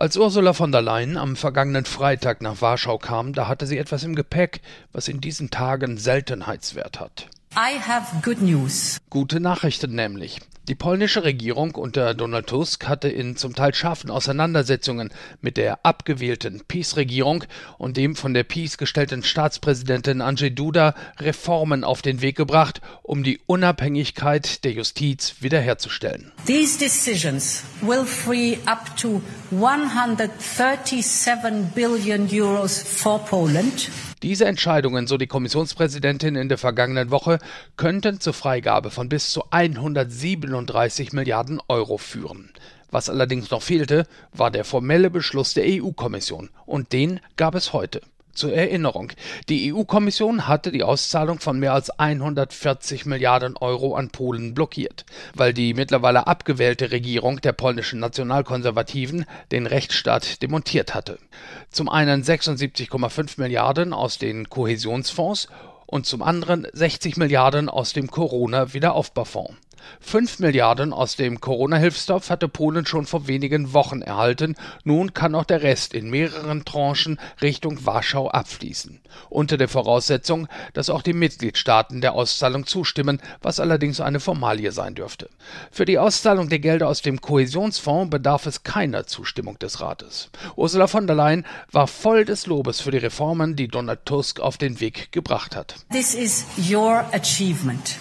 Als Ursula von der Leyen am vergangenen Freitag nach Warschau kam, da hatte sie etwas im Gepäck, was in diesen Tagen Seltenheitswert hat. I have good news. Gute Nachrichten nämlich. Die polnische Regierung unter Donald Tusk hatte in zum Teil scharfen Auseinandersetzungen mit der abgewählten PiS-Regierung und dem von der PiS gestellten Staatspräsidentin Andrzej Duda Reformen auf den Weg gebracht, um die Unabhängigkeit der Justiz wiederherzustellen. These decisions will free up to 137 billion euros for Poland. Diese Entscheidungen, so die Kommissionspräsidentin in der vergangenen Woche, könnten zur Freigabe von bis zu 137 Milliarden Euro führen. Was allerdings noch fehlte, war der formelle Beschluss der EU-Kommission, und den gab es heute. Zur Erinnerung, die EU-Kommission hatte die Auszahlung von mehr als 140 Milliarden Euro an Polen blockiert, weil die mittlerweile abgewählte Regierung der polnischen Nationalkonservativen den Rechtsstaat demontiert hatte. Zum einen 76,5 Milliarden aus den Kohäsionsfonds und zum anderen 60 Milliarden aus dem Corona-Wiederaufbaufonds. 5 Milliarden aus dem Corona-Hilfstopf hatte Polen schon vor wenigen Wochen erhalten. Nun kann auch der Rest in mehreren Tranchen Richtung Warschau abfließen. Unter der Voraussetzung, dass auch die Mitgliedstaaten der Auszahlung zustimmen, was allerdings eine Formalie sein dürfte. Für die Auszahlung der Gelder aus dem Kohäsionsfonds bedarf es keiner Zustimmung des Rates. Ursula von der Leyen war voll des Lobes für die Reformen, die Donald Tusk auf den Weg gebracht hat.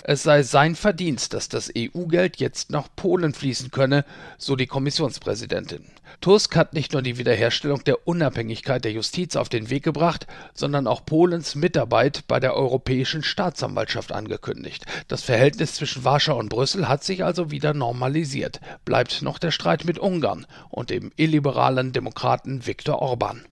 Es sei sein Verdienst, dass das EU-Geld jetzt nach Polen fließen könne, so die Kommissionspräsidentin. Tusk hat nicht nur die Wiederherstellung der Unabhängigkeit der Justiz auf den Weg gebracht, sondern auch Polens Mitarbeit bei der Europäischen Staatsanwaltschaft angekündigt. Das Verhältnis zwischen Warschau und Brüssel hat sich also wieder normalisiert. Bleibt noch der Streit mit Ungarn und dem illiberalen Demokraten Viktor Orban.